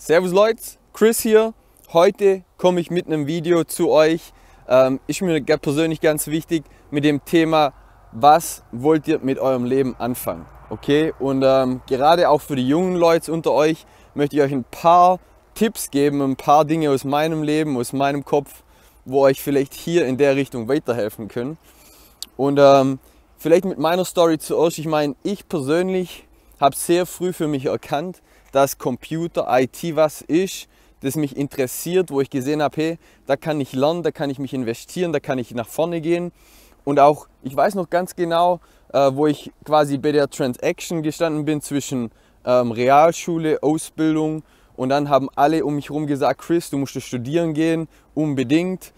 Servus Leute, Chris hier. Heute komme ich mit einem Video zu euch. Ähm, ist mir persönlich ganz wichtig mit dem Thema, was wollt ihr mit eurem Leben anfangen? Okay, und ähm, gerade auch für die jungen Leute unter euch möchte ich euch ein paar Tipps geben, ein paar Dinge aus meinem Leben, aus meinem Kopf, wo euch vielleicht hier in der Richtung weiterhelfen können. Und ähm, vielleicht mit meiner Story zuerst. Ich meine, ich persönlich habe sehr früh für mich erkannt, dass Computer, IT was ist, das mich interessiert, wo ich gesehen habe, hey, da kann ich lernen, da kann ich mich investieren, da kann ich nach vorne gehen. Und auch, ich weiß noch ganz genau, äh, wo ich quasi bei der Transaction gestanden bin zwischen ähm, Realschule, Ausbildung und dann haben alle um mich herum gesagt, Chris, du musst studieren gehen, unbedingt.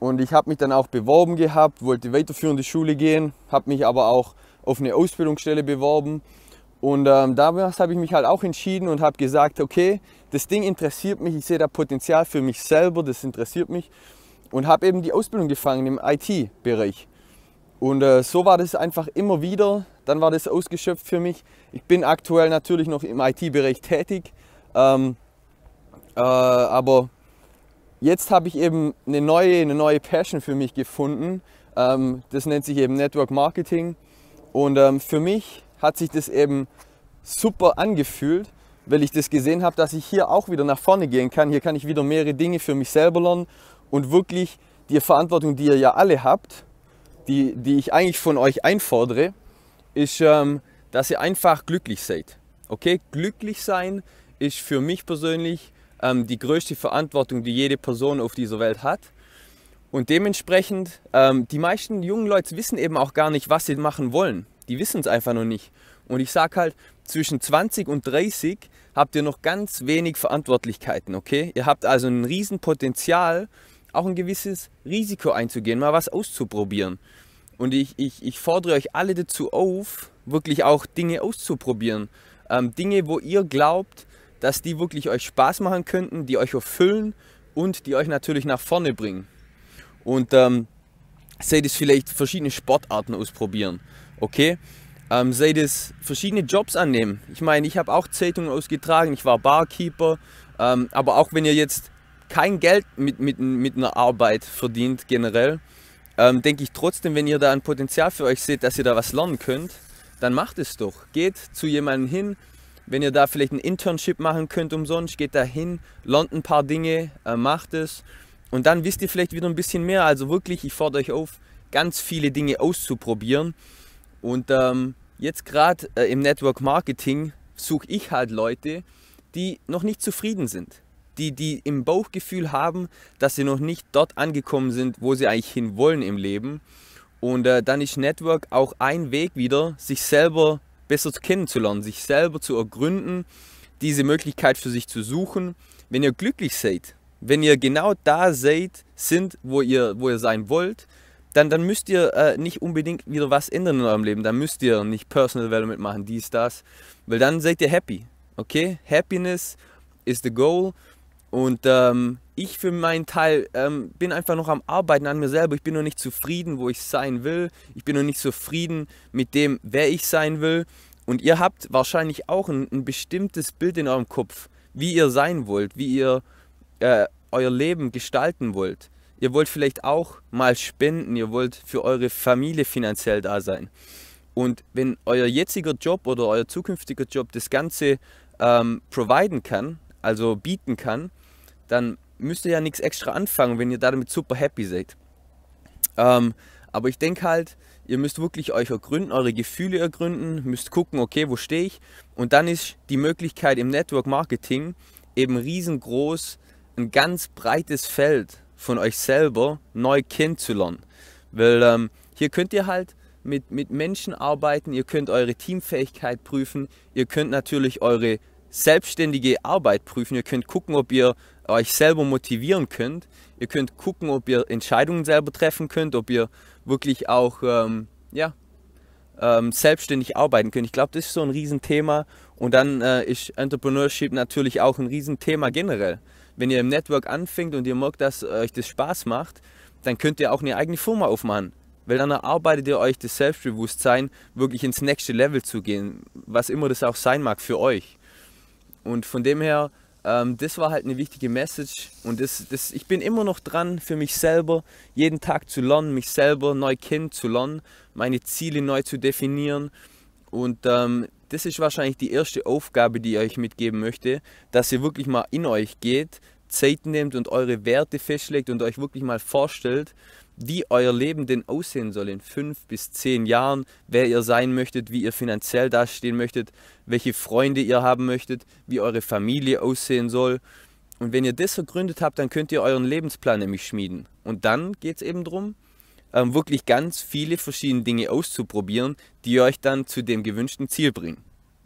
Und ich habe mich dann auch beworben gehabt, wollte weiterführende Schule gehen, habe mich aber auch auf eine Ausbildungsstelle beworben und ähm, damals habe ich mich halt auch entschieden und habe gesagt, okay, das Ding interessiert mich, ich sehe da Potenzial für mich selber, das interessiert mich. Und habe eben die Ausbildung gefangen im IT-Bereich. Und äh, so war das einfach immer wieder. Dann war das ausgeschöpft für mich. Ich bin aktuell natürlich noch im IT-Bereich tätig. Ähm, äh, aber jetzt habe ich eben eine neue, eine neue Passion für mich gefunden. Ähm, das nennt sich eben Network Marketing. Und ähm, für mich hat sich das eben super angefühlt, weil ich das gesehen habe, dass ich hier auch wieder nach vorne gehen kann. Hier kann ich wieder mehrere Dinge für mich selber lernen und wirklich die Verantwortung, die ihr ja alle habt, die, die ich eigentlich von euch einfordere, ist, ähm, dass ihr einfach glücklich seid. Okay, glücklich sein ist für mich persönlich ähm, die größte Verantwortung, die jede Person auf dieser Welt hat. Und dementsprechend, ähm, die meisten jungen Leute wissen eben auch gar nicht, was sie machen wollen. Die wissen es einfach noch nicht. Und ich sage halt, zwischen 20 und 30 habt ihr noch ganz wenig Verantwortlichkeiten, okay? Ihr habt also ein Riesenpotenzial, auch ein gewisses Risiko einzugehen, mal was auszuprobieren. Und ich, ich, ich fordere euch alle dazu auf, wirklich auch Dinge auszuprobieren. Ähm, Dinge, wo ihr glaubt, dass die wirklich euch Spaß machen könnten, die euch erfüllen und die euch natürlich nach vorne bringen. Und ähm, seht es vielleicht verschiedene Sportarten ausprobieren okay? Ähm, sei das verschiedene Jobs annehmen. Ich meine, ich habe auch Zeitungen ausgetragen, ich war Barkeeper, ähm, aber auch wenn ihr jetzt kein Geld mit, mit, mit einer Arbeit verdient generell, ähm, denke ich trotzdem, wenn ihr da ein Potenzial für euch seht, dass ihr da was lernen könnt, dann macht es doch. Geht zu jemandem hin, wenn ihr da vielleicht ein Internship machen könnt umsonst, geht da hin, lernt ein paar Dinge, äh, macht es und dann wisst ihr vielleicht wieder ein bisschen mehr. Also wirklich, ich fordere euch auf, ganz viele Dinge auszuprobieren und ähm, jetzt gerade äh, im Network Marketing suche ich halt Leute, die noch nicht zufrieden sind. Die, die im Bauchgefühl haben, dass sie noch nicht dort angekommen sind, wo sie eigentlich hin wollen im Leben. Und äh, dann ist Network auch ein Weg wieder, sich selber besser kennenzulernen, sich selber zu ergründen, diese Möglichkeit für sich zu suchen. Wenn ihr glücklich seid, wenn ihr genau da seid, sind, wo ihr, wo ihr sein wollt, dann, dann müsst ihr äh, nicht unbedingt wieder was ändern in eurem Leben. Dann müsst ihr nicht Personal Development machen, dies, das. Weil dann seid ihr happy. Okay? Happiness is the goal. Und ähm, ich für meinen Teil ähm, bin einfach noch am Arbeiten an mir selber. Ich bin noch nicht zufrieden, wo ich sein will. Ich bin noch nicht zufrieden mit dem, wer ich sein will. Und ihr habt wahrscheinlich auch ein, ein bestimmtes Bild in eurem Kopf, wie ihr sein wollt, wie ihr äh, euer Leben gestalten wollt. Ihr wollt vielleicht auch mal spenden, ihr wollt für eure Familie finanziell da sein. Und wenn euer jetziger Job oder euer zukünftiger Job das Ganze ähm, providen kann, also bieten kann, dann müsst ihr ja nichts extra anfangen, wenn ihr damit super happy seid. Ähm, aber ich denke halt, ihr müsst wirklich euch ergründen, eure Gefühle ergründen, müsst gucken, okay, wo stehe ich? Und dann ist die Möglichkeit im Network Marketing eben riesengroß, ein ganz breites Feld von euch selber neu kennenzulernen. Weil ähm, hier könnt ihr halt mit, mit Menschen arbeiten, ihr könnt eure Teamfähigkeit prüfen, ihr könnt natürlich eure selbstständige Arbeit prüfen, ihr könnt gucken, ob ihr euch selber motivieren könnt, ihr könnt gucken, ob ihr Entscheidungen selber treffen könnt, ob ihr wirklich auch ähm, ja, ähm, selbstständig arbeiten könnt. Ich glaube, das ist so ein Riesenthema und dann äh, ist Entrepreneurship natürlich auch ein Riesenthema generell wenn ihr im Network anfängt und ihr merkt, dass euch das Spaß macht, dann könnt ihr auch eine eigene Firma aufmachen. Weil dann erarbeitet ihr euch das Selbstbewusstsein, wirklich ins nächste Level zu gehen, was immer das auch sein mag für euch. Und von dem her ähm, das war halt eine wichtige Message und das, das, ich bin immer noch dran, für mich selber jeden Tag zu lernen, mich selber neu kennenzulernen, meine Ziele neu zu definieren und ähm, das ist wahrscheinlich die erste Aufgabe, die ich euch mitgeben möchte, dass ihr wirklich mal in euch geht, Zeit nehmt und eure Werte festlegt und euch wirklich mal vorstellt, wie euer Leben denn aussehen soll in fünf bis zehn Jahren, wer ihr sein möchtet, wie ihr finanziell dastehen möchtet, welche Freunde ihr haben möchtet, wie eure Familie aussehen soll. Und wenn ihr das vergründet habt, dann könnt ihr euren Lebensplan nämlich schmieden. Und dann geht es eben darum, ähm, wirklich ganz viele verschiedene Dinge auszuprobieren, die euch dann zu dem gewünschten Ziel bringen.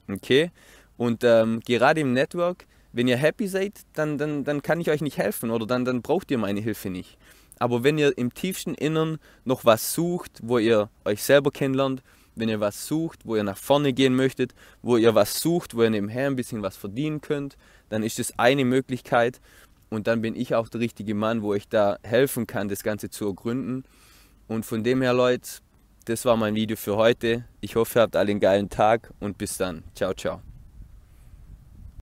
Okay? Und ähm, gerade im Network, wenn ihr happy seid, dann, dann, dann kann ich euch nicht helfen oder dann, dann braucht ihr meine Hilfe nicht. Aber wenn ihr im tiefsten Innern noch was sucht, wo ihr euch selber kennenlernt, wenn ihr was sucht, wo ihr nach vorne gehen möchtet, wo ihr was sucht, wo ihr nebenher ein bisschen was verdienen könnt, dann ist das eine Möglichkeit. Und dann bin ich auch der richtige Mann, wo ich da helfen kann, das Ganze zu ergründen. Und von dem her, Leute, das war mein Video für heute. Ich hoffe, ihr habt alle einen geilen Tag und bis dann. Ciao, ciao.